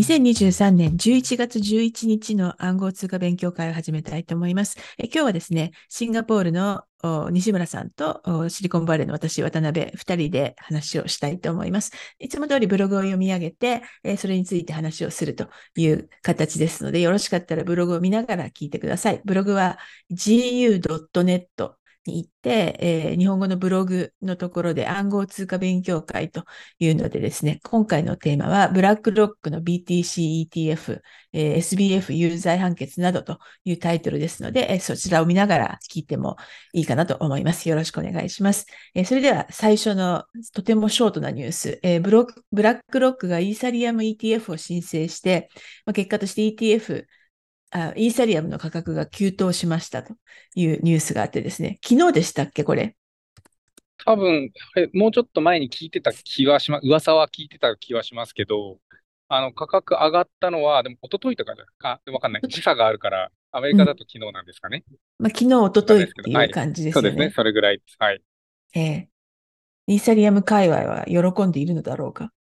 2023年11月11日の暗号通貨勉強会を始めたいと思います。え今日はですね、シンガポールの西村さんとシリコンバレーの私、渡辺、2人で話をしたいと思います。いつも通りブログを読み上げて、えそれについて話をするという形ですので、よろしかったらブログを見ながら聞いてください。ブログは gu.net に行って、えー、日本語のブログのところで暗号通貨勉強会というのでですね、今回のテーマはブラックロックの BTC ETF、えー、SBF 有罪判決などというタイトルですので、えー、そちらを見ながら聞いてもいいかなと思います。よろしくお願いします。え、それでは最初のとてもショートなニュース、え、ブロブラックロックがイーサリアム ETF を申請して、まあ、結果として ETF あイーサリアムの価格が急騰しましたというニュースがあってですね、昨日でしたっけ、これ？多分、もうちょっと前に聞いてた気はします、噂は聞いてた気はしますけど、あの、価格上がったのは、でも、一昨日とかか、わかんない。時差があるから、アメリカだと昨日なんですかね。うん、まあ、昨日、一昨日っていう感じですね、はい、そうですね、それぐらいです。はい。ええー、イーサリアム界隈は喜んでいるのだろうか？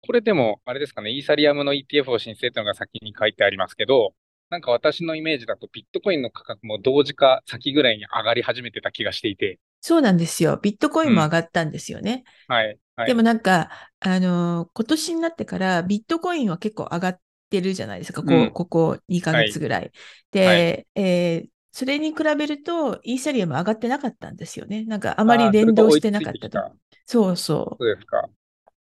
これでも、あれですかね、イーサリアムの ETF を申請というのが先に書いてありますけど、なんか私のイメージだとビットコインの価格も同時か先ぐらいに上がり始めてた気がしていて。そうなんですよ。ビットコインも上がったんですよね。うん、はい、はい。でもなんか、あのー、今年になってからビットコインは結構上がってるじゃないですか。こ,、うここ2ヶ月ぐらい。はい、で、はい、えー、それに比べると、イーサリアム上がってなかったんですよね。なんかあまり連動してなかったと。そうそう。そうですか。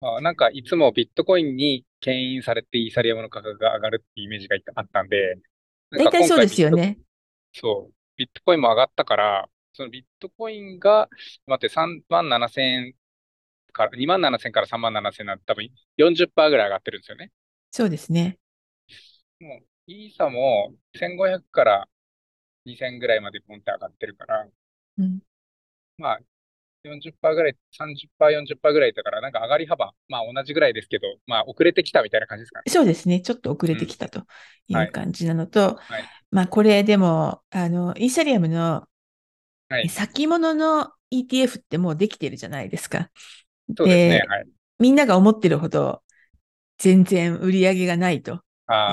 あなんかいつもビットコインに牽引されてイーサリアムの価格が上がるっていうイメージがあったんで、大体そうですよね。そう。ビットコインも上がったから、そのビットコインが、待って、3万7千円から、2万7千から3万7千なんて多分40%ぐらい上がってるんですよね。そうですね。もう、イーサも1500から2000ぐらいまでポンって上がってるから、うん、まあ、40%ぐらい、30%、40%ぐらいだから、なんか上がり幅、まあ同じぐらいですけど、まあ遅れてきたみたいな感じですかね。そうですね。ちょっと遅れてきたという感じなのと、うんはい、まあこれでも、あの、イーサリアムの先物の ETF ってもうできてるじゃないですか。そうですね。はい、みんなが思ってるほど全然売り上げがないとい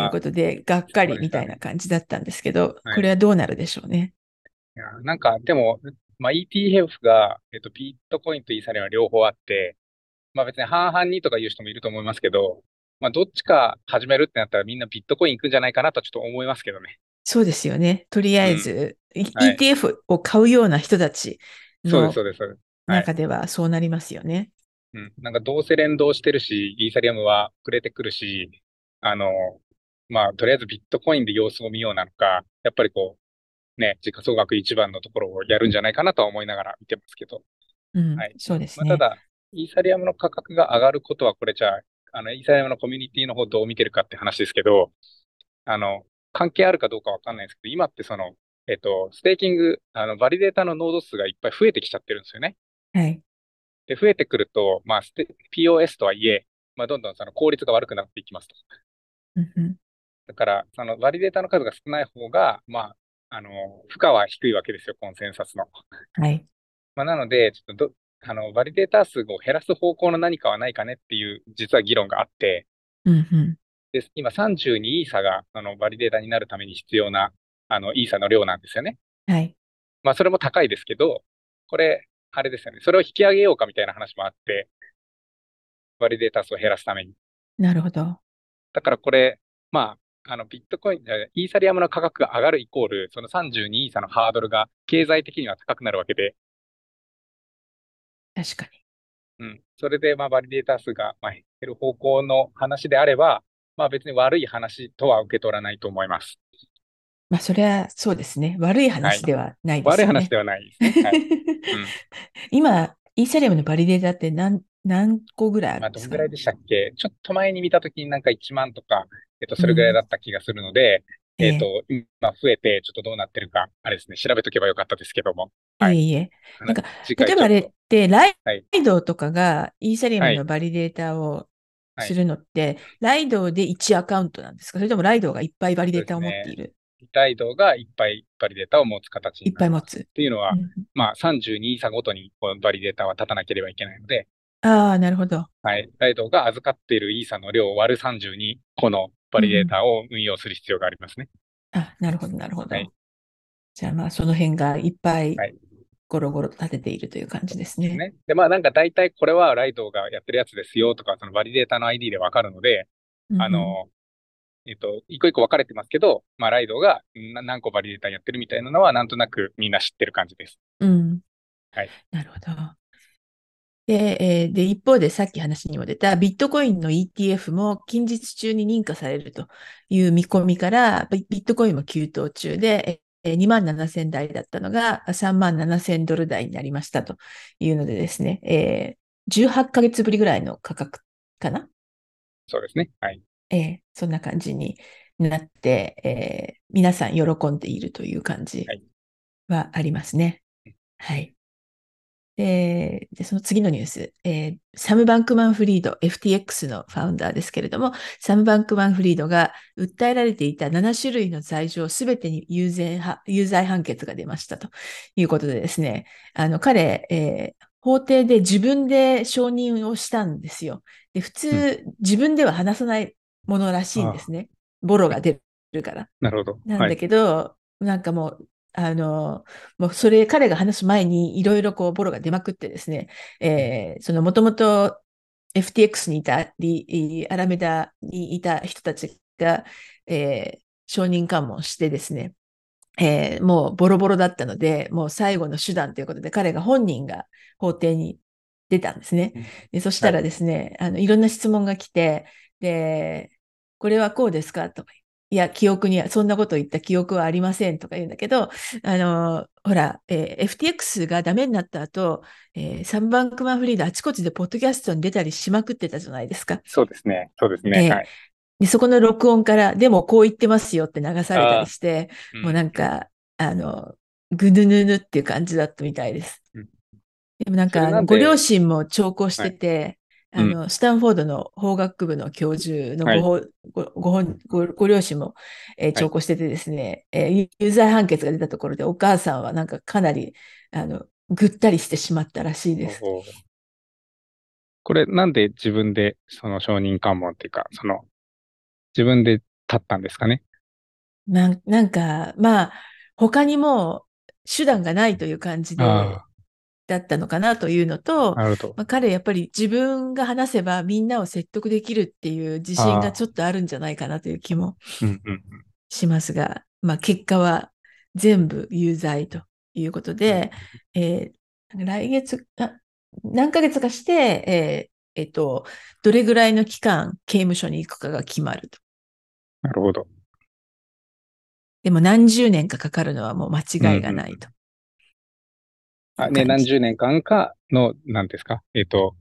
うことで、がっかりみたいな感じだったんですけど、これはどうなるでしょうね。いやなんか、でも、まあ、ETF が、えっと、ビットコインとイーサリアムは両方あって、まあ別に半々にとか言う人もいると思いますけど、まあどっちか始めるってなったらみんなビットコイン行くんじゃないかなとちょっと思いますけどね。そうですよね。とりあえず、うんはい、ETF を買うような人たちの中ではそうなりますよね。うん。なんかどうせ連動してるし、イーサリアムはくれてくるし、あの、まあとりあえずビットコインで様子を見ようなのか、やっぱりこう、ね、時価総額一番のところをやるんじゃないかなとは思いながら見てますけど。うん、はい。そうですね。まあ、ただ、イーサリアムの価格が上がることは、これじゃあ、あの、イーサリアムのコミュニティの方どう見てるかって話ですけど、あの、関係あるかどうかわかんないんですけど、今ってその、えっと、ステーキング、あの、バリデータのノード数がいっぱい増えてきちゃってるんですよね。はい。で、増えてくると、まあ、POS とはいえ、まあ、どんどんその効率が悪くなっていきますと。だから、そのバリデータの数が少ない方が、まあ、あの、負荷は低いわけですよ、コンセンサスの。はい。まあ、なので、ちょっとど、あの、バリデータ数を減らす方向の何かはないかねっていう、実は議論があって、うんうん、で今32イーサが、あの、バリデータになるために必要な、あの、イーサの量なんですよね。はい。まあ、それも高いですけど、これ、あれですよね。それを引き上げようかみたいな話もあって、バリデータ数を減らすために。なるほど。だからこれ、まあ、あの、ビットコイン、イーサリアムの価格が上がるイコール、その32イーサのハードルが経済的には高くなるわけで。確かに。うん。それで、まあ、バリデータ数が、まあ、減る方向の話であれば、まあ、別に悪い話とは受け取らないと思います。まあ、それはそうですね。悪い話ではないですね。悪い話ではないですね。はいうん、今、イーサリアムのバリデータって何何個ぐらいあるんですか、まあ、どのぐらいでしたっけ？ちょっと前に見たときになんか1万とかえっと、それぐらいだった気がするので、うん、えっと、今増えて、ちょっとどうなってるか、あれですね、調べとけばよかったですけども。はい。いえいえ。なんか、例えばあれって、 Lido とかがイーサリアムのバリデータをするのって、はい、 Lido で1アカウントなんですか？それとも Lido がいっぱいバリデータを持っている、ね、 Lido がいっぱいバリデータを持つ形いっぱい持つ。っていうのは、うん、まあ32イーサごとにこバリデータは立たなければいけないので、ああ、なるほど。はい。ライドが預かっているイーサの量を割る32個のバリデータを運用する必要がありますね。あ、なるほど、なるほど。はいじゃあまあ、その辺がいっぱいはいゴロゴロと立てているという感じですね。ね。で、まあなんか大体これはライドがやってるやつですよとか、そのバリデータの ID でわかるので、うんあ、の、えっと、一個一個分かれてますけど、まあライドがな何個バリデータやってるみたいなのはなんとなくみんな知ってる感じです。うん。はい。なるほど。で、えーで、一方でさっき話にも出たビットコインの ETF も近日中に認可されるという見込みから、ビビットコインも急騰中で、えー2万7000台だったのが3万7000ドル台になりましたというのでですね、えー18ヶ月ぶりぐらいの価格かな？そうですね。はい。ええそんな感じになって、えー皆さん喜んでいるという感じはいはありますね。はい。で、でその次のニュース、えーサム・バンクマン・フリード、FTX のファウンダーですけれども、サム・バンクマン・フリードが訴えられていた7種類の罪状すべてに有罪は有罪判決が出ましたということでですね、あの彼、えー法廷で自分で承認をしたんですよ。で普通、自分では話さないものらしいんですね。ボロが出るから。なるほど。なんだはい。けど、なんかもう、あの、もうそれ、彼が話す前にいろいろこう、ボロが出まくってですね、えーそのもともと FTX にいたり、アラメダにいた人たちが、えー承認喚問してですね、えーもうボロボロだったので、もう最後の手段ということで、彼が本人が法廷に出たんですね。でそしたらですね、あの、いろんな質問が来て、で、これはこうですか？とか、いや、記憶には、そんなこと言った記憶はありませんとか言うんだけど、あの、ほら、えー FTX がダメになった後、えーサンバンクマンフリードあちこちでポッドキャストに出たりしまくってたじゃないですか。そうですね。そうですね。ええはい。で、そこの録音から、でもこう言ってますよって流されたりして、うんもうなんか、あの、ぐぬぬぬっていう感じだったみたいです。うんでもなんか、ご両親も聴講してて、はいあの、スタンフォードの法学部の教授のはい。ご,、ごご本ごご両親も、えー聴講しててですね、えー有罪判決が出たところで、お母さんはなんかかなり、あの、ぐったりしてしまったらしいです。これなんで自分でその承認喚問っていうか、その自分で立ったんですかね？なんなんか、まあ、他にも手段がないという感じで、あだったのかなというのとあ、、なるほど。まあ、彼やっぱり自分が話せばみんなを説得できるっていう自信がちょっとあるんじゃないかなという気も。しますが、まあ、結果は全部有罪ということで、えー来月あ、何ヶ月かして、えーえっと、どれぐらいの期間刑務所に行くかが決まると。なるほど。でも何十年かかかるのはもう間違いがないと。あね、何十年間かの、なんですか？えっ、と、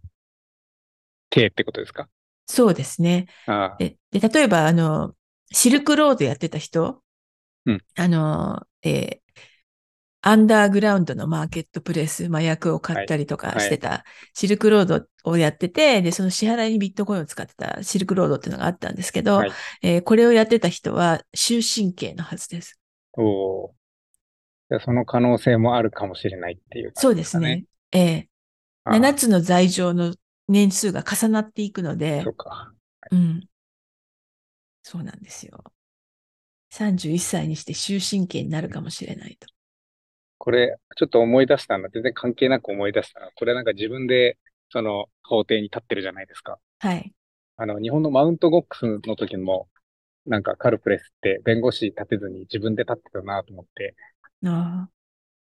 刑ってことですか？そうですね。で、で例えば、あの、シルクロードやってた人、うん。あの、えーアンダーグラウンドのマーケットプレイス、麻薬を買ったりとかしてた、シルクロードをやってて、で、その支払いにビットコインを使ってたシルクロードっていうのがあったんですけど、はい。えーこれをやってた人は終身刑のはずです。おその可能性もあるかもしれないっていう、そうですね。。えーああ7つの罪状の年数が重なっていくのでそう、か。うん。そうなんですよ。31歳にして終身刑になるかもしれないと。これ、ちょっと思い出したの、全然関係なく思い出したこれなんか自分で、その、法廷に立ってるじゃないですか。はい。あの、日本のマウントゴックスの時も、なんかカルプレスって弁護士立てずに自分で立ってたなと思って、あ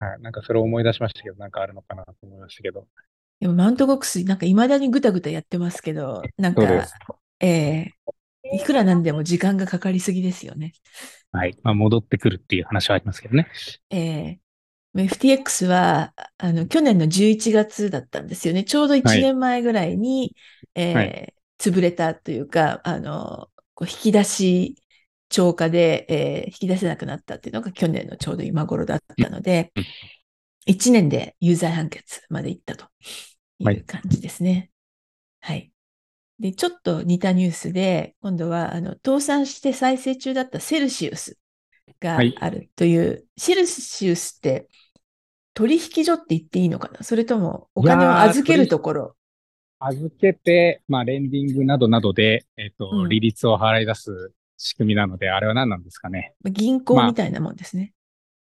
あ。はい、なんかそれを思い出しましたけど、なんかあるのかなと思いましたけど。でもマウントボックス、なんか未だにぐたぐたやってますけど、なんかそうです、ええいくらなんでも時間がかかりすぎですよね。はい。まあ、戻ってくるっていう話はありますけどね。ええ FTX は、あの、去年の11月だったんですよね。ちょうど1はい年前ぐらいに、ええはい潰れたというか、あの、こう引き出し超過で、ええ引き出せなくなったっていうのが去年のちょうど今頃だったのでうん、1年で有罪判決まで行ったといはい。う感じですね。はい。で、ちょっと似たニュースで、今度は、あの、倒産して再生中だったセルシウスがはい。あるという、セルシウスって取引所って言っていいのかな？それともお金を預けるところ？預けて、まあ、レンディングなどなどで、えっ、と、うん。利率を払い出す仕組みなので、あれは何なんですかね。まあ銀行みたいなもんですね。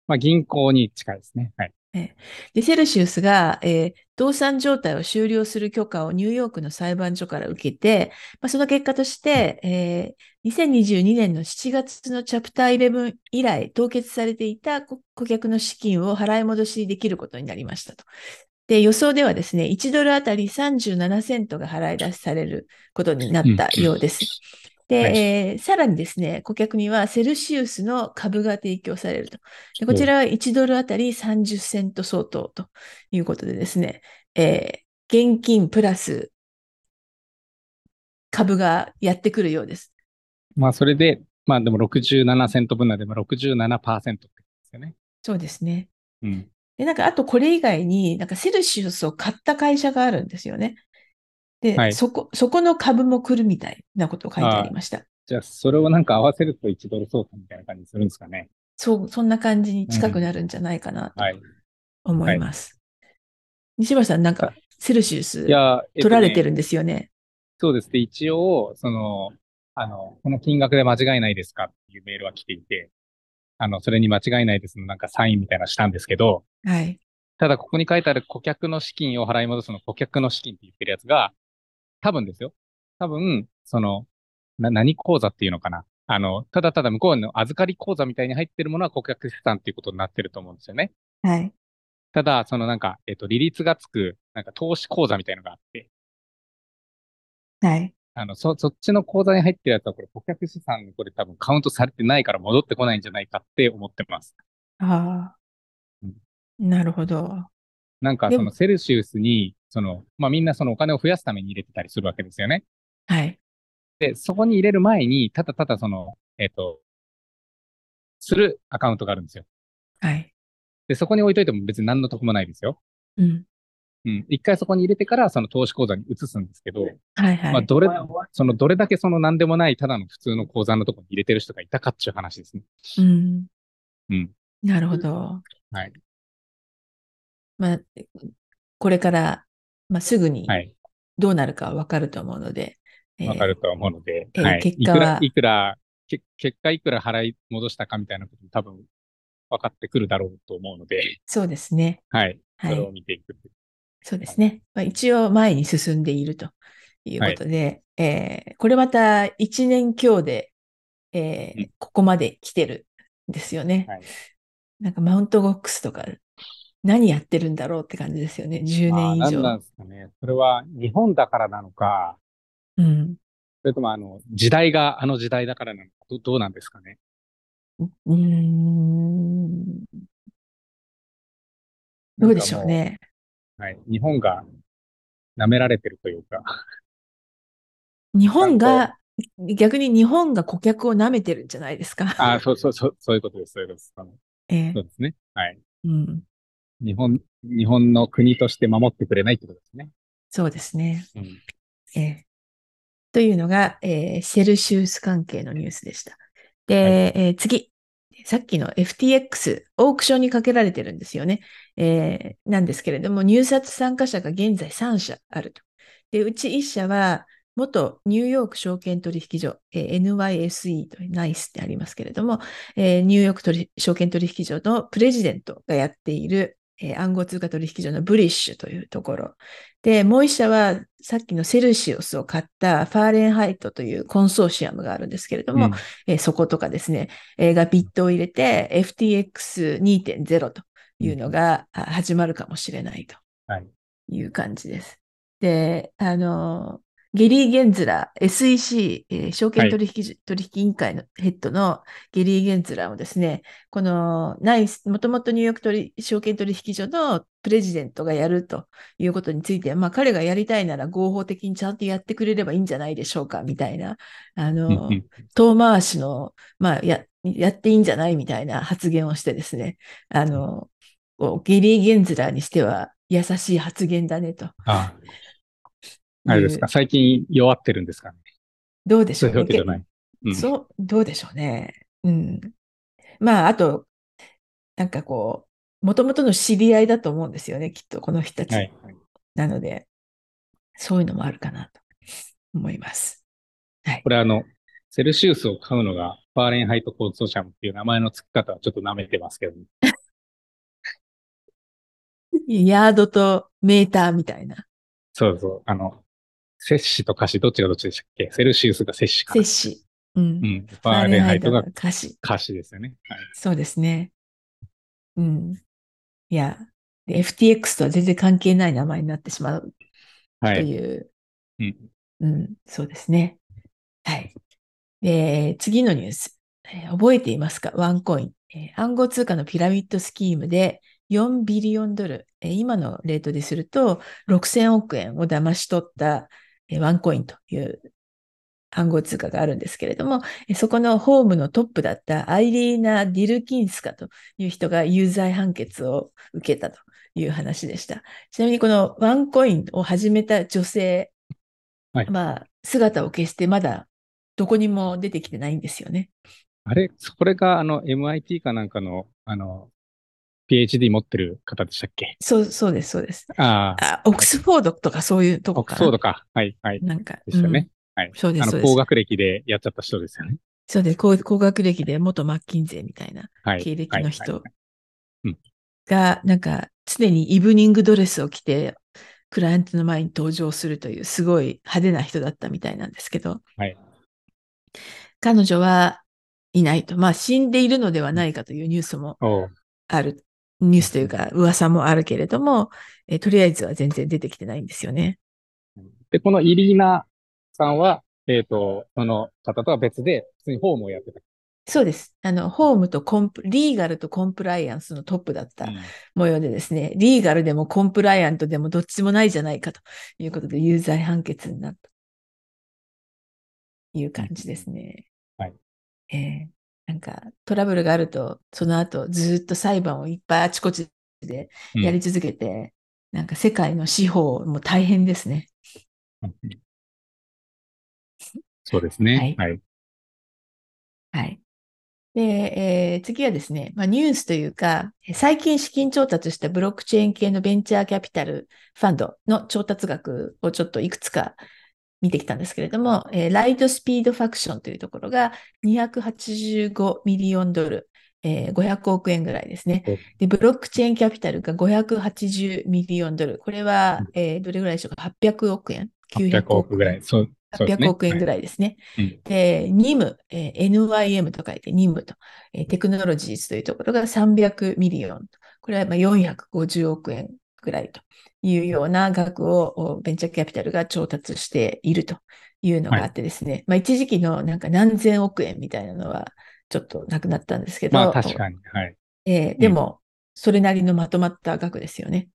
まあ、銀行に近いですね。はい。で、セルシウスが、えー倒産状態を終了する許可をニューヨークの裁判所から受けて、まあ、その結果として、えー2022年の7月のチャプター11以来凍結されていた顧顧客の資金を払い戻しできることになりましたと。で、予想ではですね、1ドルあたり37セントが払い出しされることになったようです。で、はいえーさらにですね、顧客にはセルシウスの株が提供されると。でこちらは1ドルあたり30セント相当ということでですね、えー現金プラス株がやってくるようです。まあ、それで、まあ、でも67セント分なんで、まあ、67%ってですよね。そうですね。うん。で、なんか、あとこれ以外に、なんかセルシウスを買った会社があるんですよね。で、はいそこ、そこの株も来るみたいなことを書いてありました。じゃあ、それをなんか合わせると1ドル相当みたいな感じにするんですかね。そう、そんな感じに近くなるんじゃないかなとはい。思います。西村さん、なんか、セルシウス取られてるんですよね。そうですね。一応、その、あの、この金額で間違いないですかっていうメールは来ていて、あの、それに間違いないですのなんかサインみたいなのしたんですけど、はい。ただここに書いてある顧客の資金を払い戻すの顧客の資金って言ってるやつが、多分ですよ。多分、その、な、何口座っていうのかな。あの、ただただ向こうの預かり口座みたいに入ってるものは顧客資産っていうことになってると思うんですよね。はい。ただ、そのなんか、えっと、利率がつく、なんか投資口座みたいのがあって、はい。あの、そ、そっちの口座に入ってるやつはこれ顧客資産にこれ多分カウントされてないから戻ってこないんじゃないかって思ってます。ああうん。なるほど。なんかそのセルシウスに、その、まあみんなそのお金を増やすために入れてたりするわけですよね。はい。で、そこに入れる前に、ただただその、えっ、と、するアカウントがあるんですよ。はい。で、そこに置いといても別に何の得もないですよ。うん。うん。一回そこに入れてからその投資口座に移すんですけど、はいはい。まあどれ、そのどれだけその何でもないただの普通の口座のところに入れてる人がいたかっていう話ですね。うん。うん。なるほど。はい。まあ、これから、まあ、すぐにはい。どうなるかはわかると思うので、えーわかると思うので、えーはい。結果はいくら、け結果いくら払い戻したかみたいなことも多分分かってくるだろうと思うので、そうですね。はい。はいそれを見ていく。そうですね。まあ、一応前に進んでいるということで、えーこれまた1年強で、えーうんここまで来てるんですよね。はいなんかマウントボックスとか何やってるんだろうって感じですよね。10年以まあ、何な上。んですかね。それは日本だからなのか、うん。それともあの、時代があの時代だからなのか、どどうなんですかね。うーん。どうでしょうね。はい。日本が舐められてるというか、日本が、逆に日本が顧客を舐めてるんじゃないですか。あそうそうそう、そういうことです、そういうことです。ええそうですね。はい。うん。日本、日本の国として守ってくれないってことですね。そうですね。うん。ええというのが、えーセルシウス関係のニュースでした。で、えー次。さっきの FTX、オークションにかけられてるんですよね。えーなんですけれども、入札参加者が現在3社あると。で、うち1社は、元ニューヨーク証券取引所、えー NYSE と NICE ってありますけれども、えーニューヨーク取証券取引所のプレジデントがやっている、えー暗号通貨取引所のブリッシュというところ。で、もう一社は、さっきのセルシウスを買ったファーレンハイトというコンソーシアムがあるんですけれども、うんえーそことかですね、えーが bid を入れて FTX2.0 というのがあ始まるかもしれないとはい。いう感じです。で、あの、ゲリー・ゲンズラー、SEC、えー証券取引所、取引委員会のヘッドのゲリー・ゲンズラーもですね、この NYSE、もともとニューヨーク取証券取引所のプレジデントがやるということについては、まあ彼がやりたいなら合法的にちゃんとやってくれればいいんじゃないでしょうか、みたいな、あうんの、うん遠回しの、まあ、や、やっていいんじゃないみたいな発言をしてですね、あの、ゲリー・ゲンズラーにしては優しい発言だねと。ああれですか？最近弱ってるんですかね？どうでしそうょうね。いうわけじゃない。うん。そう、どうでしょうね。うん。まあ、あと、なんかこう、もともとの知り合いだと思うんですよね、きっと、この人たち。はい。はいなので、そういうのもあるかなと思います。はいこ。れあの、セルシウスを買うのが、ファーレンハイトコンソーシャムっていう名前の付き方はちょっと舐めてますけど、ヤードとメーターみたいな。そうそう、あの、摂氏と華氏、どっちがどっちでしたっけ？セルシウスが摂氏かな。摂氏。うん。うん。ファーレンハイトが歌詞。華氏ですよね。はい。そうですね。うん。いや、で FTX とは全然関係ない名前になってしまうはい。という、うん。うん、そうですね。はい。で、次のニュース。えー覚えていますか？ワンコイン、えー暗号通貨のピラミッドスキームで4ビリオンドル、えー今のレートですると6000億円を騙し取った、えーワンコインという暗号通貨があるんですけれども、えーそこのホームのトップだったアイリーナ・ディルキンスカという人が有罪判決を受けたという話でした。ちなみにこのワンコインを始めた女性、はいまあ、姿を消してまだどこにも出てきてないんですよね。あれ、これがあの MIT かなんかの、あの、PhD 持ってる方でしたっけ？そう、そうです、そうです。ああ、あ、オックスフォードとかそういうとオック。スフォードか。はい、はい。なんか、でしたよね。うんはい。そうです、あの、そうです高。学歴でやっちゃった人ですよね。そうです。高高学歴で元マッキンゼーみたいなはい。経歴のはい人が、なんか常にイブニングドレスを着て、クライアントの前に登場するというすごい派手な人だったみたいなんですけど、はい彼女はいないと。まあ死んでいるのではないかというニュースもある。ニュースというか噂もあるけれども、えーとりあえずは全然出てきてないんですよね。で、このイリーナさんは、えっと、その方とは別で、普通にホームをやってた。そうです。あの、ホームとコンプ、リーガルとコンプライアンスのトップだったうん模様でですね、リーガルでもコンプライアントでもどっちもないじゃないかということで有罪判決になったという感じですね。はい。えーなんかトラブルがあると、その後ずっと裁判をいっぱいあちこちでうんやり続けて、なんか世界の司法も大変ですね。うんそうですね。ははい。はい。で、えー次はですね、まあ、ニュースというか、最近資金調達したブロックチェーン系のベンチャーキャピタルファンドの調達額をちょっといくつか見てきたんですけれども、えー Lightspeed Faction というところが285ミリオンドル、えー500億円ぐらいですね。で、 Blockchain Capital が580ミリオンドル。これは、えーどれぐらいでしょうか ?800 億円？800億ぐらい。そう、そうですね。800億円ぐい。らいですね。うんで、NIM、えー NYM と書いて NIM と、えーテクノロジーズというところが300ミリオン。これはまあ450億円ぐらいというような額をおベンチャーキャピタルが調達しているというのがあってですね、まあ一時期のなんか何千億円みたいなのはちょっとなくなったんですけど、まあ確かに。はい。えーでも、それなりのまとまった額ですよね。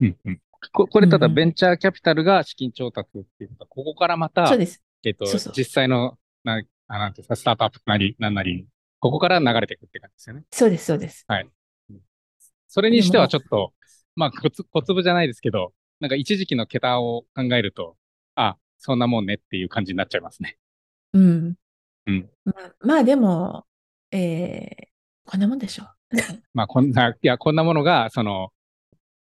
うんうん。ここれただベンチャーキャピタルが資金調達っていうことは、ここからまたそう、です。えっと実際の、な、あなんていうんですか、スタートアップなり、なんなり、ここから流れていくって感じですよね。そうです、そうです。それにしてはちょっと、まあ、小粒じゃないですけど、なんか一時期の桁を考えると、あ、そんなもんねっていう感じになっちゃいますね。うん。うんまあ、まあでも、えーこんなもんでしょう。まあ、こんな、いや、こんなものが、その、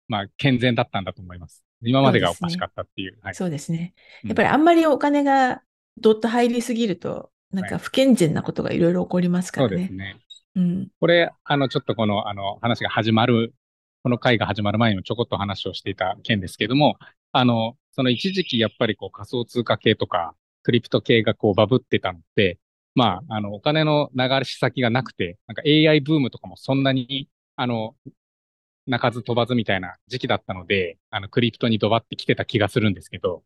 まあ、健全だったんだと思います。今までがおかしかったっていう。はい。そうですね。うんやっぱりあんまりお金がどっと入りすぎると、なんかはい不健全なことがいろいろ起こりますからね。そうですね。うん。これ、あの、ちょっとこの、あの、話が始まる、この回が始まる前にもちょこっと話をしていた件ですけども、あの、その一時期やっぱりこう仮想通貨系とか、クリプト系がこうバブってたので、まあ、あの、お金の流れ先がなくて、なんか AI ブームとかもそんなに、あの、鳴かず飛ばずみたいな時期だったので、あの、クリプトにドバってきてた気がするんですけど、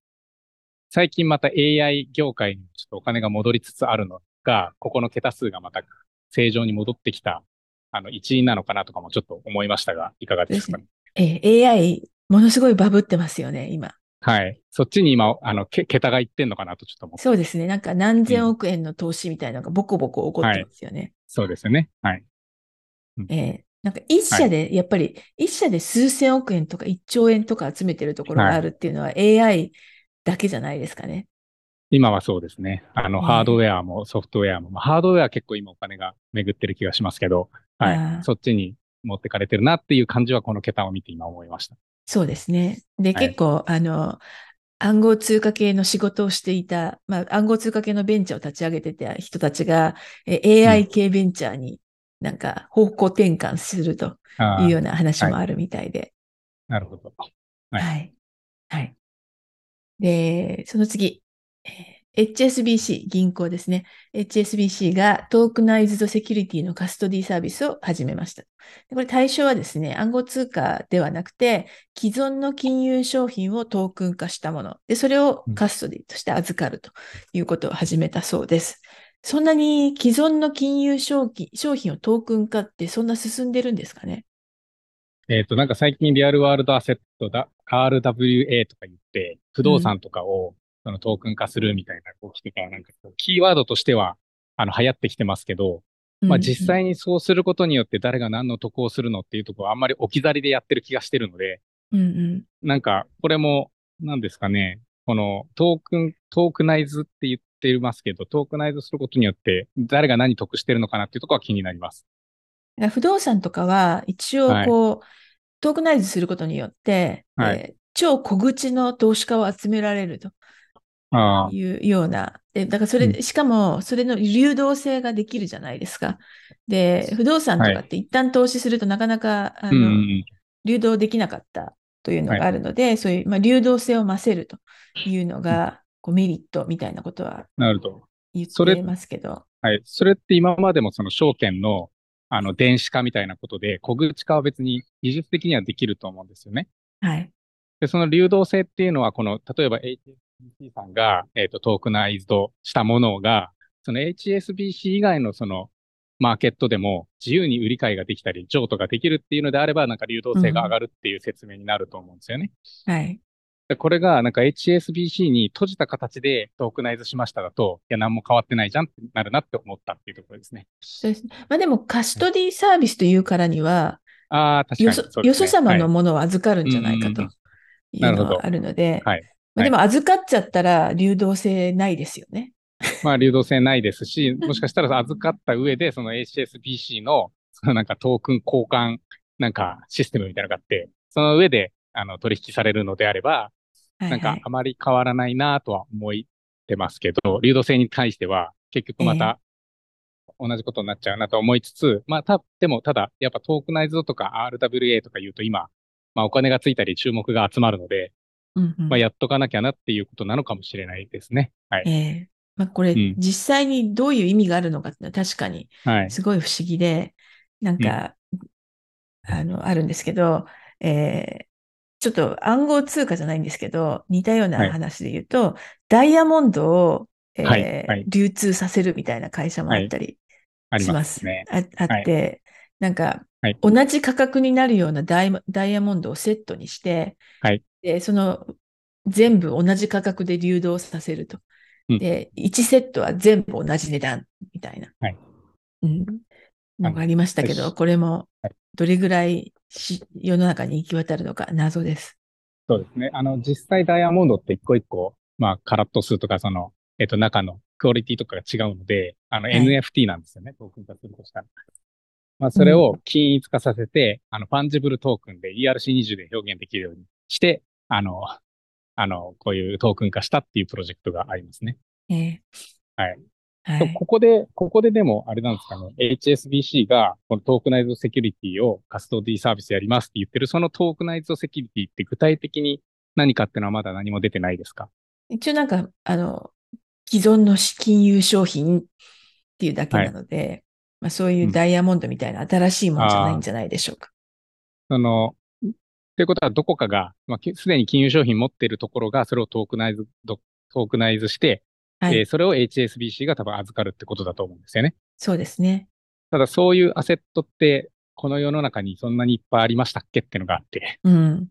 最近また AI 業界にちょっとお金が戻りつつあるのが、ここの桁数がまた正常に戻ってきた、あの、一因なのかなとかもちょっと思いましたが、いかがですかね。えー AI、ものすごいバブってますよね、今。はい。そっちに今、あの、け、桁がいってんのかなとちょっと思って。そうですね。なんか何千億円の投資みたいなのがボコボコ起こってますよね。そうですよね。はい。えーなんか一社で、やっぱり一社で数千億円とか一兆円とか集めてるところがあるっていうのは AI だけじゃないですかね。今はそうですね。あの、ねハードウェアもソフトウェアも、まあ、ハードウェアは結構今お金が巡ってる気がしますけど、はい。そっちに持ってかれてるなっていう感じはこの桁を見て今思いました。そうですね。で、はい結構、あの、暗号通貨系の仕事をしていた、まあ、暗号通貨系のベンチャーを立ち上げてた人たちが、え AI 系ベンチャーになんか方向転換するというような話もあるみたいで。なるほど。はい。はい。はい、で、その次、HSBC 銀行ですね。HSBC がトークナイズドセキュリティのカストディサービスを始めました。これ対象はですね、暗号通貨ではなくて、既存の金融商品をトークン化したもの。で、それをカストディとして預かるということを始めたそうです。そんなに既存の金融商品商品をトークン化ってそんな進んでるんですかね？えっ、ー、と、なんか最近リアルワールドアセットだ、RWA とか言って、不動産とかをそのトークン化するみたいな動きとか、なんかキーワードとしては、あの、流行ってきてますけど、まあ実際にそうすることによって誰が何の得をするのっていうところはあんまり置き去りでやってる気がしてるので、うんうん、なんか、これも、何ですかね、このトークン、トークナイズって言ってますけど、トークナイズすることによって誰が何得してるのかなっていうところは気になります。不動産とかは一応こう、はい、トークナイズすることによって、はい、えー、超小口の投資家を集められると。いうような。でだからそれ、うん、しかもそれの流動性ができるじゃないですか。で、不動産とかって一旦投資するとなかなか、あの、流動できなかったというのがあるので、はい、そういう、まあ、流動性を増せるというのが、こうメリットみたいなことは言ってますけど。はい。それって今までもその証券のあの電子化みたいなことで、小口化は別に技術的にはできると思うんですよね。はい。で、その流動性っていうのは、この、例えば HSBC さんが、えっ、ー、と、トークナイズドしたものが、その HSBC 以外のそのマーケットでも自由に売り買いができたり、譲渡ができるっていうのであれば、なんか流動性が上がるっていう説明になると思うんですよね。うん、はい。これがなんか HSBC に閉じた形でトークナイズしましただと、いや、何も変わってないじゃんってなるなって思ったっていうところですね。そうですね。まあでもカストディサービスというからには、ああ、確かに、ね、よそ様のものを預かるんじゃないかというのはあるので、はい。まあ、でも預かっちゃったら流動性ないですよね。まあ 流動性ないですし、もしかしたら預かった上で、その HSBC の、そのなんかトークン交換なんかシステムみたいなのがあって、その上であの取引されるのであれば、なんかあまり変わらないなとは思ってますけど、流動性に対しては結局また同じことになっちゃうなと思いつつ、まあた、でもただやっぱトークナイズドとか RWA とか言うと今、まあお金がついたり注目が集まるので、うんうん、まあやっとかなきゃなっていうことなのかもしれないですね。はい。えー、まあこれ、うん、実際にどういう意味があるのかって確かにすごい不思議で、はい、なんか、うん、あの、あるんですけど、えー、ちょっと暗号通貨じゃないんですけど、似たような話で言うと、はい、ダイヤモンドを、えーはい。はい、流通させるみたいな会社もあったりします。ね、ああって、なんか、同じ価格になるようなダイダイヤモンドをセットにして、でその全部同じ価格で流動させると。うん、で、1セットは全部同じ値段みたいな。はい。うん。のがありましたけど、これもどれぐらい世の中に行き渡るのか謎です。そうですね。あの、実際ダイヤモンドって一個一個、まあ、カラット数とか、その、えっ、と、中のクオリティとかが違うので、あの、はい、NFT なんですよね。トークン化するとしたら。まあ、それを均一化させて、うん、あの、パンジブルトークンで ERC20 で表現できるようにして、あの、あの、こういうトークン化したっていうプロジェクトがありますね。えー、はい。はい、ここで、ここででも、あれなんですかね、HSBC が、このトークナイズドセキュリティをカストディサービスやりますって言ってる、そのトークナイズドセキュリティって具体的に何かっていうのはまだ何も出てないですか？一応なんか、あの、既存の金融商品っていうだけなので、はい、まあ、そういうダイヤモンドみたいな新しいもんじゃないんじゃないでしょうか。その、ということはどこかが、まあ、すでに金融商品持っているところが、それをトークナイズ、トークナイズして、はい、えー、それを HSBC が多分預かるってことだと思うんですよね。そうですね。ただそういうアセットって、この世の中にそんなにいっぱいありましたっけっていうのがあって。うん。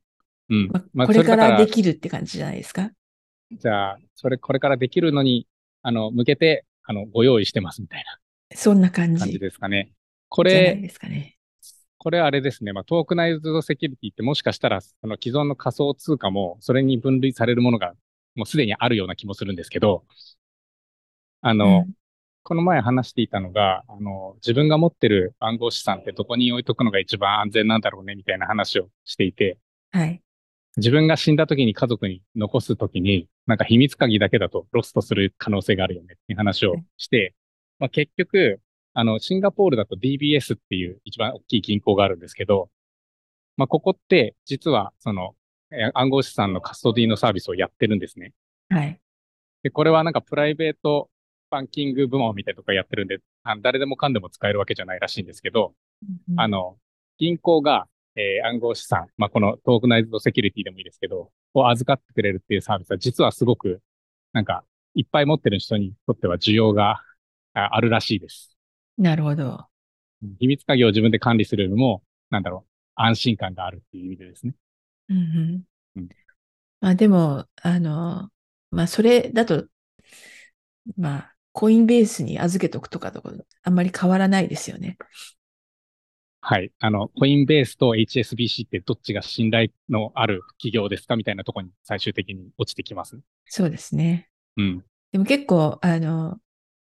うん。まあ、これからできるって感じじゃないですか？じゃあ、それ、これからできるのに、あの、向けて、あの、ご用意してますみたいな。そんな感じ。感じですかね。これ、ですかね。これあれですね。まあ、トークナイズドセキュリティってもしかしたら、その既存の仮想通貨も、それに分類されるものが、もうすでにあるような気もするんですけど、あの、うん、この前話していたのが、あの、自分が持ってる暗号資産ってどこに置いとくのが一番安全なんだろうね、みたいな話をしていて、はい。自分が死んだ時に家族に残す時に、なんか秘密鍵だけだとロストする可能性があるよねっていう話をして、まあ、結局、あの、シンガポールだと DBS っていう一番大きい銀行があるんですけど、まあ、ここって実はその、えー暗号資産のカストディのサービスをやってるんですね。はい。で、これはなんかプライベートバンキング部門みたいなとかやってるんで、誰でもかんでも使えるわけじゃないらしいんですけど、あの、銀行が、えー暗号資産、まあ、このトークナイズドセキュリティでもいいですけど、を預かってくれるっていうサービスは実はすごく、なんか、いっぱい持ってる人にとっては需要がああるらしいです。なるほど。秘密鍵を自分で管理するよりも、なんだろう、安心感があるっていう意味でですね。うんうんうんまあでも、あの、まあそれだと、まあ、コインベースに預けとくとかとか、あんまり変わらないですよね。はい。あの、コインベースと HSBC ってどっちが信頼のある企業ですかみたいなところに最終的に落ちてきますね。そうですね。うん。でも結構、あの、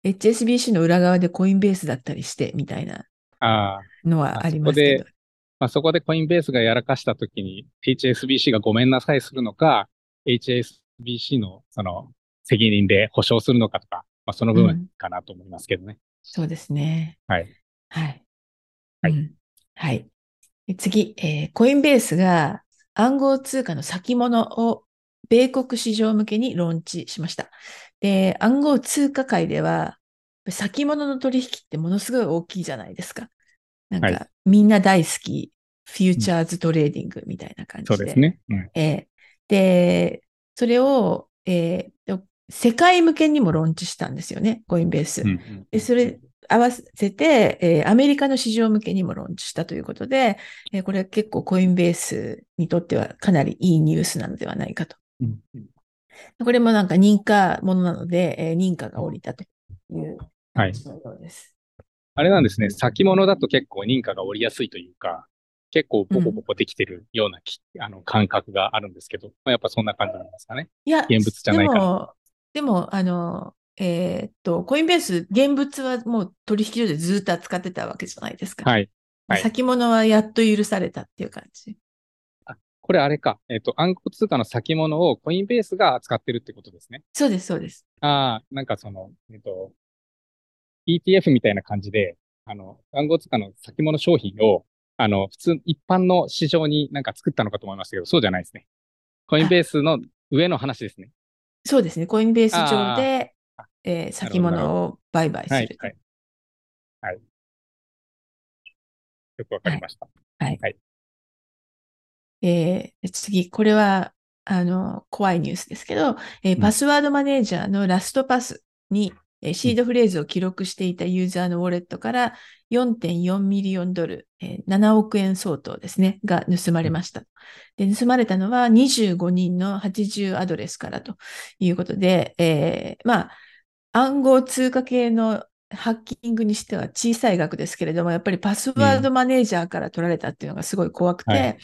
HSBC の裏側でコインベースだったりして、みたいなのはありますけど。まあ、そこでコインベースがやらかしたときに HSBC がごめんなさいするのか、HSBC のその責任で保証するのかとか、まあ、その部分かなと思いますけどね。そうですね。はい。はい。はいうんはい。で次、えーコインベースが暗号通貨の先物を米国市場向けにローンチしました。で、暗号通貨界では、先物の取引ってものすごい大きいじゃないですか。なんはいか、みんな大好き、 futures trading みたいな感じで。そうですね。うん。えーで、それを、えーと世界向けにもローンチしたんですよね、コインベース。うんうんで、それ、合わせて、えーアメリカの市場向けにもローンチしたということで、えーこれ結構コインベースにとってはかなりいいニュースなのではないかと。うんうんこれもなんか認可ものなので、えー認可が下りたというはい。のようです。あれなんですね。先物だと結構認可が下りやすいというか、結構ボコボコできてるようなき、あの感覚があるんですけど、まあ、やっぱそんな感じなんですかね。いや、現物じゃないからでも、でも、あの、えーっと、コインベース、現物はもう取引所でずっと扱ってたわけじゃないですか。はい。はい先物はやっと許されたっていう感じ。これあれか。えっ、と、暗号通貨の先物をコインベースが扱ってるってことですね。そうです、そうです。ああ、なんかその、えっ、と、ETF みたいな感じで、あの、暗号通貨の先物商品を、あの、普通、一般の市場になんか作ったのかと思いましたけど、そうじゃないですね。コインベースの上の話ですね。そうですね。コインベース上であ、えー先物を売買する。。はいはい。はい。よくわかりました。えー次、これは、あの、怖いニュースですけど、えーうん。パスワードマネージャーのラストパスに、えーシードフレーズを記録していたユーザーのウォレットから4.4ミリオンドル、えー7億円相当ですね、が盗まれました。で、盗まれたのは25人の80アドレスからということで、えーまあ、暗号通貨系のハッキングにしては小さい額ですけれども、やっぱりパスワードマネージャーから取られたっていうのがすごい怖くて、はい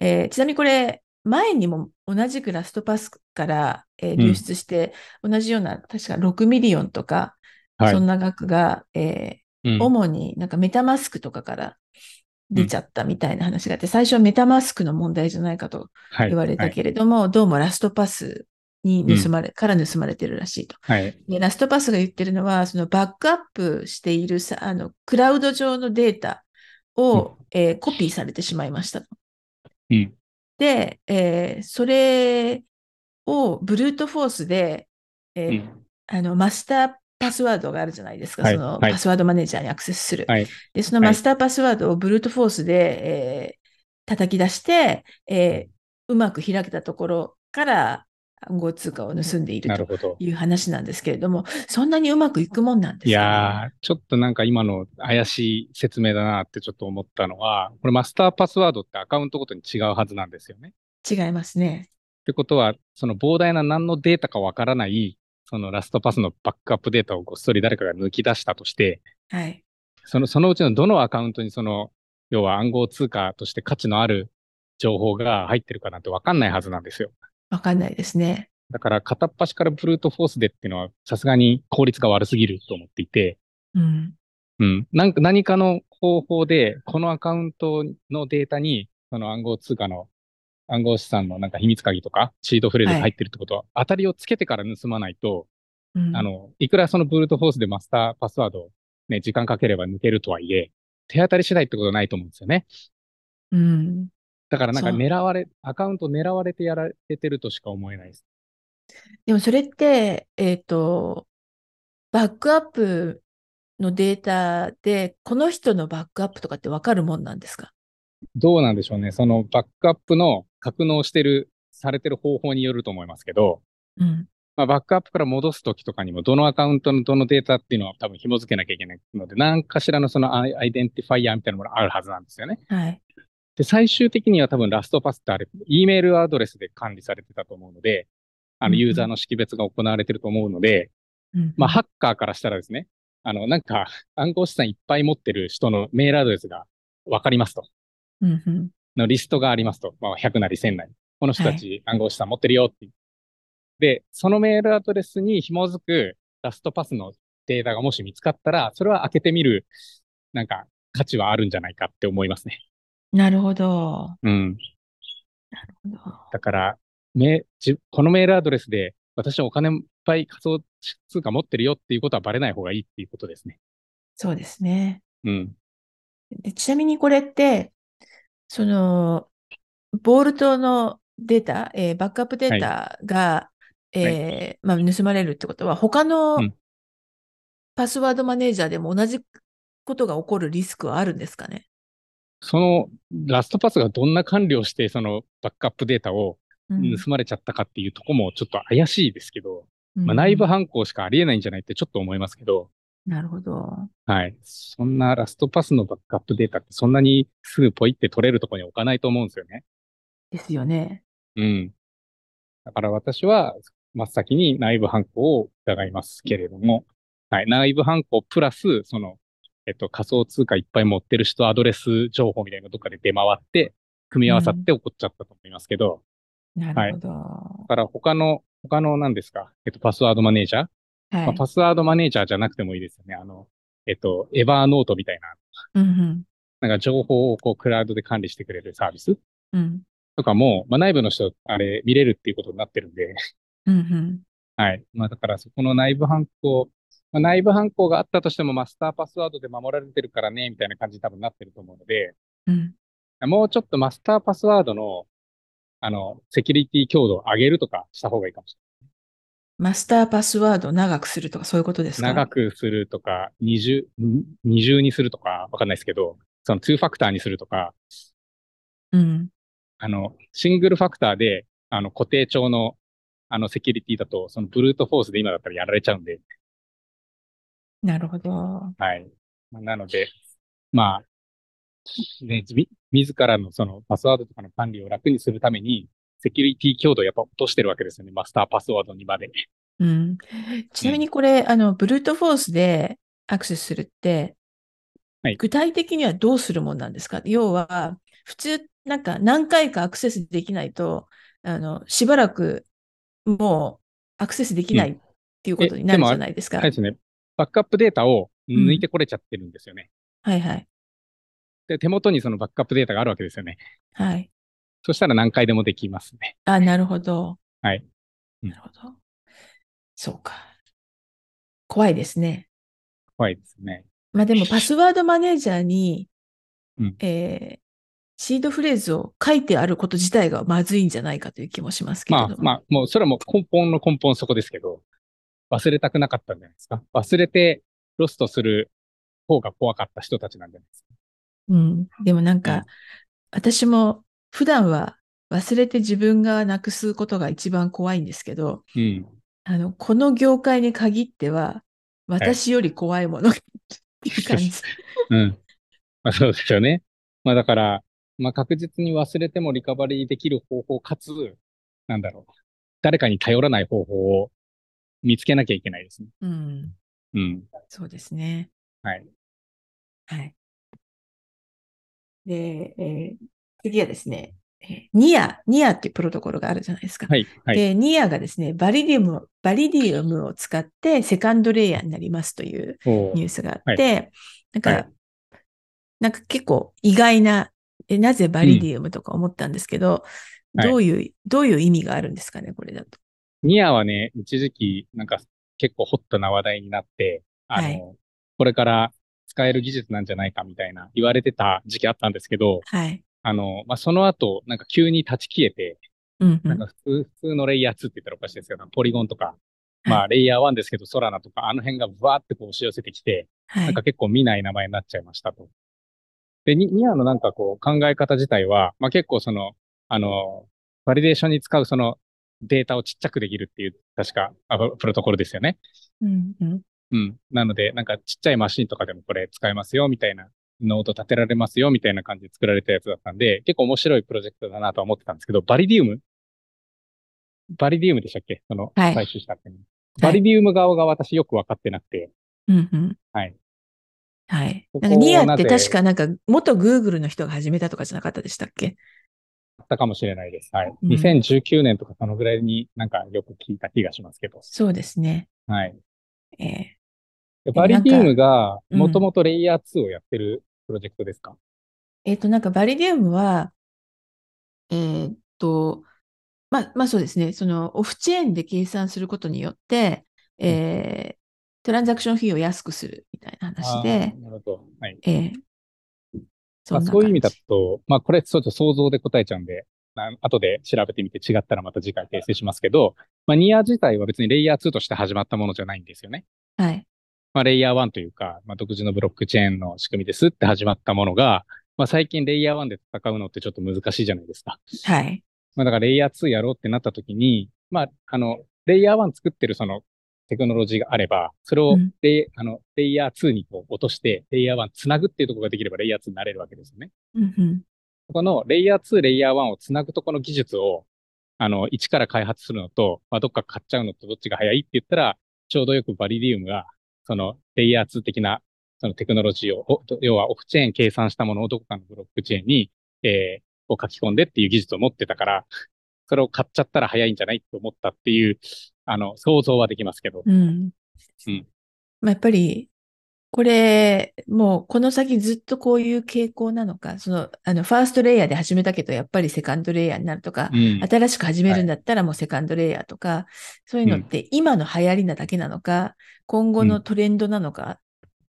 えーちなみにこれ、前にも同じく LastPass から、えーん流出して、同じような、確か6ミリオンとか、はい。そんな額が、えうんー主になんか MetaMask とかから出ちゃったみたいな話があって、最初は MetaMask の問題じゃないかとはい言われたはいけれども、どうもラストパスに盗まれ、から盗まれてるらしいと。はい。で、ラストパスが言ってるのは、そのバックアップしているさ、あの、クラウド上のデータを、えーコピーされてしまいましたと。うん。で、えーそれをブルートフォースで、えーうん。あの、マスターパスワードがあるじゃないですか。はいそのはいパスワードマネージャーにアクセスする。はい。で、そのマスターパスワードをブルートフォースで、えー叩き出して、えーうまく開けたところから暗号通貨を盗んでいると。いう話なんですけれども、そんなにうまくいくもんなんですか、ね、いやー、ちょっとなんか今の怪しい説明だなってちょっと思ったのは、これマスターパスワードってアカウントごとに違うはずなんですよね。違いますね。ってことは、その膨大な何のデータかわからない、そのラストパスのバックアップデータをごっそり誰かが抜き出したとして、はい。その、そのうちのどのアカウントにその、要は暗号通貨として価値のある情報が入ってるかなんてわかんないはずなんですよ。わかんないですね。だから片っ端からブルートフォースでっていうのはさすがに効率が悪すぎると思っていて、うん。うん。なんか何かの方法で、このアカウントのデータに、その暗号通貨の、暗号資産のなんか秘密鍵とか、シードフレーズが入ってるってことは、当たりをつけてから盗まないと、うんあの、いくらそのブルートフォースでマスターパスワード、ね、時間かければ抜けるとはいえ、手当たり次第ってことはないと思うんですよね。うん。だからなんか狙われ、アカウント狙われてやられてるとしか思えないです。でもそれって、えっと、バックアップのデータで、この人のバックアップとかってわかるもんなんですか？どうなんでしょうね。そのバックアップの格納してる、されてる方法によると思いますけど、うん。まあ、バックアップから戻すときとかにも、どのアカウントのどのデータっていうのは多分紐付けなきゃいけないので、何かしらのそのアイ identifier みたいなものがあるはずなんですよね。はい。で、最終的には多分 LastPass ってあれ、E メールアドレスで管理されてたと思うので、あの、ユーザーの識別が行われてると思うので、うんまあ、ハッカーからしたらですね、あの、なんか、暗号資産いっぱい持ってる人のメールアドレスがわかりますと。うんうんのリストがありますと。まあ、100なり1000なり。この人たち暗号資産持ってるよっていう。で、そのメールアドレスに紐づくラストパスのデータがもし見つかったら、それは開けてみる、なんか、価値はあるんじゃないかって思いますね。なるほど。うん。なるほど。だから、め、じ、このメールアドレスで、私はお金いっぱい仮想通貨持ってるよっていうことはバレない方がいいっていうことですね。そうですね。うん。でちなみにこれって、その、ボールトのデータ、えーバックアップデータが、えーまあ、盗まれるってことは、他のうんパスワードマネージャーでも同じことが起こるリスクはあるんですかね？そのラストパスがどんな管理をして、そのバックアップデータをうん盗まれちゃったかっていうとこもちょっと怪しいですけど、まあ、うん内部犯行しかありえないんじゃないってちょっと思いますけど、なるほど。はい。そんなラストパスのバックアップデータってそんなにすぐポイって取れるところに置かないと思うんですよね。ですよね。うん。だから私は真っ先に内部犯行を疑いますけれども、はい。内部犯行プラス、その、えっと、仮想通貨いっぱい持ってる人アドレス情報みたいなのがどっかで出回って、組み合わさって起こっちゃったと思いますけど、なるほど。はだから他の、他の何ですか、えっと、パスワードマネージャー、まあ、い。パスワードマネージャーじゃなくてもいいですよね。あの、えっと、エバーノートみたいな、うんうん。なんか情報をこう、クラウドで管理してくれるサービス？うん。とかも、まあ、内部の人、あれ、見れるっていうことになってるんで、うんうん。はい。まあ、だからそこの内部犯行、まあ、内部犯行があったとしてもマスターパスワードで守られてるからね、みたいな感じに多分なってると思うので、うん。もうちょっとマスターパスワードの、あの、セキュリティ強度を上げるとかした方がいいかもしマスターパスワードを長くするとか、そういうことですれない。か？長くするとか、二重、ん二重にするとか、わかんないですけど、その2ファクターにするとか、うん。あの、シングルファクターで、あの、固定帳の、あの、セキュリティだと、そのブルートフォースで今だったらやられちゃうんで、なるほど。はい。まあなので、まあ、ね、み、自らのそのパスワードとかの管理を楽にするために、セキュリティ強度をやっぱ落としてるわけですよね。マスターパスワードにまで。うん。ちなみにこれ、あの、ブルートフォースでアクセスするって、はい具体的にはどうするもんなんですか？要は、普通、なんか何回かアクセスできないと、あの、しばらくもうアクセスできないっていうことになるじゃないですか。あれですね。バックアップデータを抜いてこれちゃってるんですよね。はいはい。で、手元にそのバックアップデータがあるわけですよね。はい。そしたら何回でもできますね。あ、なるほど。はい。うんなるほど。そうか。怖いですね。怖いですね。まあでも、パスワードマネージャーに、うんえーシードフレーズを書いてあること自体がまずいんじゃないかという気もしますけれども。まあまあ、もうそれはもう根本の根本そこですけど、忘れたくなかったんじゃないですか？忘れてロストする方が怖かった人たちなんじゃないですか？うん。でもなんか、うん私も普段は忘れて自分がなくすことが一番怖いんですけど、うん。あの、この業界に限っては、私より怖いものがっていう感じ。うん。まあそうですよね。まあだから、まあ確実に忘れてもリカバリーできる方法かつ、なんだろう。誰かに頼らない方法を見つけなきゃいけないですね。うん。うん。そうですね。はい。はい。で、えー次はですね、えーニア、ニアっていうプロトコルがあるじゃないですか。はい。はい。で、ニアがですね、 validium、validium を使ってセカンドレイヤーになりますというニュースがあって、なんか、はいなんか結構意外な、えなぜ validium とか思ったんですけど、どういう、どういう意味があるんですかね、これだと。ニアはね、一時期、なんか結構ホットな話題になって、あの、はいこれから使える技術なんじゃないかみたいな言われてた時期あったんですけど、はい。あの、まあ、その後、なんか急に立ち消えて、うんうん。なんか普通、普通のレイヤー2って言ったらおかしいですけど、ポリゴンとか、はいまあ、レイヤー1ですけど、ソラナとか、あの辺がブワーってこう押し寄せてきて、はいなんか。結構見ない名前になっちゃいましたと。で、ニニアのなんかこう考え方自体は、まあ結構その、あの、バリデーションに使うそのデータをちっちゃくできるっていう、確か、あプロトコルですよね。うんうん。うん。なので、なんかちっちゃいマシンとかでもこれ使えますよ、みたいな、ノード立てられますよ、みたいな感じで作られたやつだったんで、結構面白いプロジェクトだなとは思ってたんですけど、 validium？validium でしたっけ？その、はい採取したって、 validium 側が私よくわかってなくて、うんうん。はい。はい。なんかニアって確かなんか元グーグルの人が始めたとかじゃなかったでしたっけ？あったかもしれないです。はい。うん2019年とかそのぐらいになんかよく聞いた気がしますけど。そうですね。はい。ええでバリディウムがうんもともとレイヤー2をやってるプロジェクトですか、えっと、なんかバリディウムは、えーっと、まあ、まあそうですね。そのオフチェーンで計算することによって、えートランザクション費を安くするみたいな話であ、ーなるほど。はい。えーそまあ、そういう意味だ。と、まあこれちょっと想像で答えちゃうんで、あ後で調べてみて違ったらまた次回訂正しますけど、まあニア自体は別にレイヤー2として始まったものじゃないんですよね。はい。まあレイヤー1というか、まあ独自のブロックチェーンの仕組みですって始まったものが、まあ最近レイヤー1で戦うのってちょっと難しいじゃないですか。はい。まあだからレイヤー2やろうってなった時に、まああの、レイヤー1作ってるそのテクノロジーがあれば、それをうんレイ,、あのレイヤー2にこう落として、レイヤー1つなぐっていうところができればレイヤー2になれるわけですよね。うんうん。このレイヤー2、レイヤー1をつなぐとこの技術を、あの、一から開発するのと、まあ、どっか買っちゃうのとどっちが早いって言ったら、ちょうどよくバリディウムが、その、レイヤー2的な、そのテクノロジーを、お要はオフチェーン計算したものをどこかのブロックチェーンに、えー、を書き込んでっていう技術を持ってたから、それを買っちゃったら早いんじゃないって思ったっていう、あの、想像はできますけど。うん。うんまあ、やっぱり、これ、もうこの先ずっとこういう傾向なのか、その、あの、ファーストレイヤーで始めたけど、やっぱりセカンドレイヤーになるとかう、ん。新しく始めるんだったらもうセカンドレイヤーとか、そういうのって今の流行りなだけなのか、今後のトレンドなのか、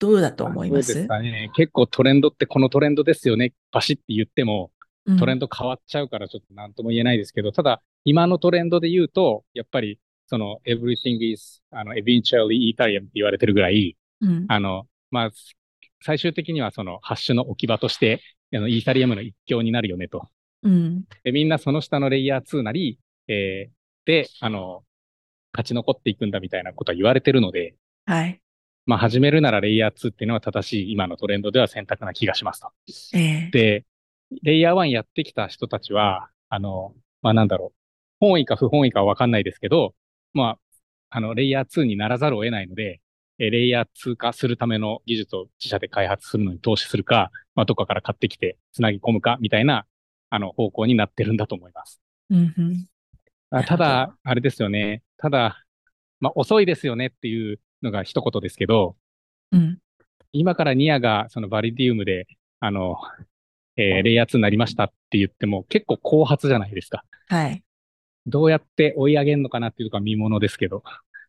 どうだと思いまそうですかね。結構トレンドってこのトレンドですよね。バシって言っても、トレンド変わっちゃうからちょっと何とも言えないですけど、ただ、今のトレンドで言うと、やっぱり、その、everything is, あの、eventually Ethereum って言われてるぐらい、うんあの、まあ、最終的にはその、ハッシュの置き場として、あの、イーサリアムの一強になるよねと。うん。で、みんなその下のレイヤー2なり、えー、で、あの、勝ち残っていくんだみたいなことは言われてるので、はい。まあ、始めるならレイヤー2っていうのは正しい今のトレンドでは選択な気がしますと。ええで、レイヤー1やってきた人たちは、あの、まあ、なんだろう。本意か不本意かはわかんないですけど、まあ、あの、レイヤー2にならざるを得ないので、えーレイヤー2化するための技術を自社で開発するのに投資するか、まあ、どっかから買ってきて繋ぎ込むか、みたいな、あの、方向になってるんだと思います。うんうん。あただ、あれですよね。ただ、まあ、遅いですよねっていうのが一言ですけど、うん。今からニアがそのバリディウムで、あの、えーレイヤー2になりましたって言っても結構後発じゃないですか。はい。どうやって追い上げるのかなっていうとこは見ものですけど。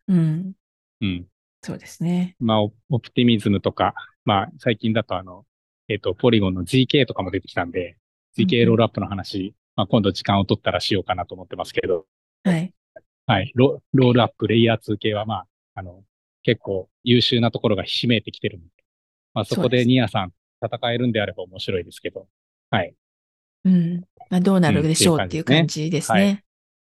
うん。うん。そうですね。まあ、オオプティミズムとか、まあ、最近だとあの、えっ、と、ポリゴンの GK とかも出てきたんで、GK ロールアップの話、まあ、今度時間を取ったらしようかなと思ってますけど、はい。はい。ロロールアップ、レイヤー2系はまあ、あの、結構優秀なところがひしめいてきてるので、まあそこでニアさん戦えるんであれば面白いですけど、はい。うん。まあ、どうなるでしょううんっていう感じですはいね。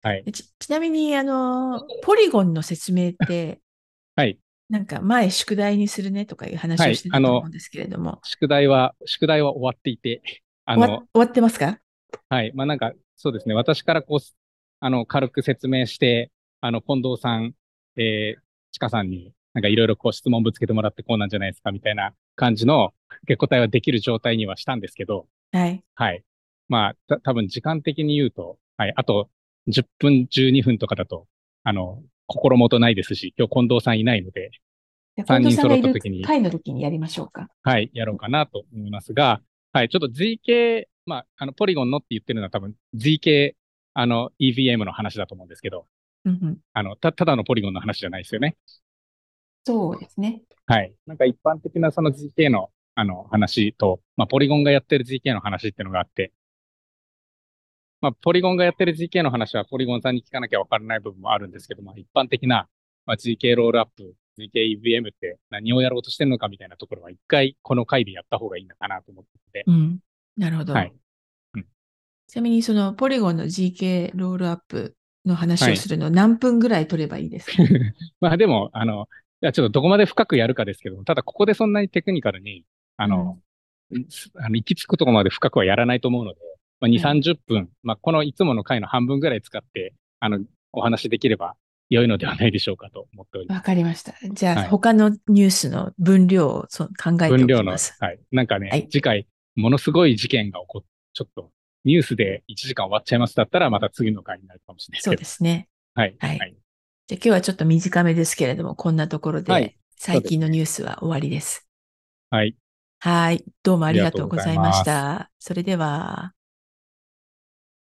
はい。ちちなみに、あの、ポリゴンの説明って、はい。なんか前宿題にするねとかいう話はいをしてたと思うんですけれども、宿題は、宿題は終わっていて、あの終わ、終わってますか？はい。まあなんか、そうですね。私からこう、あの、軽く説明して、あの、近藤さん、えー、ちかさんに、なんかいろいろこう質問ぶつけてもらってこうなんじゃないですかみたいな感じの受け答えはできる状態にはしたんですけど、はい。はい。まあ、た多分時間的に言うと、はい。あと、10分、12分とかだと、あの、心もとないですし、今日近藤さんいないので、じゃあ三人揃った時に回の時にやりましょうか。はい、やろうかなと思いますが、はい、ちょっと ZK、まあ、あの、ポリゴンのって言ってるのは多分 ZK あの、EVM の話だと思うんですけど、うんうん、あの、た、ただのポリゴンの話じゃないですよね。そうですね。はい。なんか一般的なその GK の、あの、話と、まあ、ポリゴンがやってる GK の話っていうのがあって、まあ、ポリゴンがやってる GK の話はポリゴンさんに聞かなきゃわからない部分もあるんですけど、まあ、一般的な、まあ、GK ロールアップ、GK EVM って何をやろうとしてるのかみたいなところは一回この回でやった方がいいのかなと思ってて。うん。なるほど。はい。ちなみにそのポリゴンの GK ロールアップの話をするの何分ぐらい取ればいいですか、まあでも、あの、いや、ちょっとどこまで深くやるかですけど、ただここでそんなにテクニカルに、あの、あの行き着くところまで深くはやらないと思うので、まあ、2、はい30分、まあこのいつもの回の半分ぐらい使って、あの、お話できれば良いのではないでしょうかと思っております。わかりました。じゃあ、はい他のニュースの分量をそう考えてお分量の、きます。はい。なんかね、はい次回、ものすごい事件が起こっちょっと、ニュースで1時間終わっちゃいますだったら、また次の回になるかもしれないそう。ですね。はい。はいはい。じゃあ今日はちょっと短めですけれども、こんなところで、はい最近のニュースは終わりです。はい。はい。どうもありがとうございました。それでは。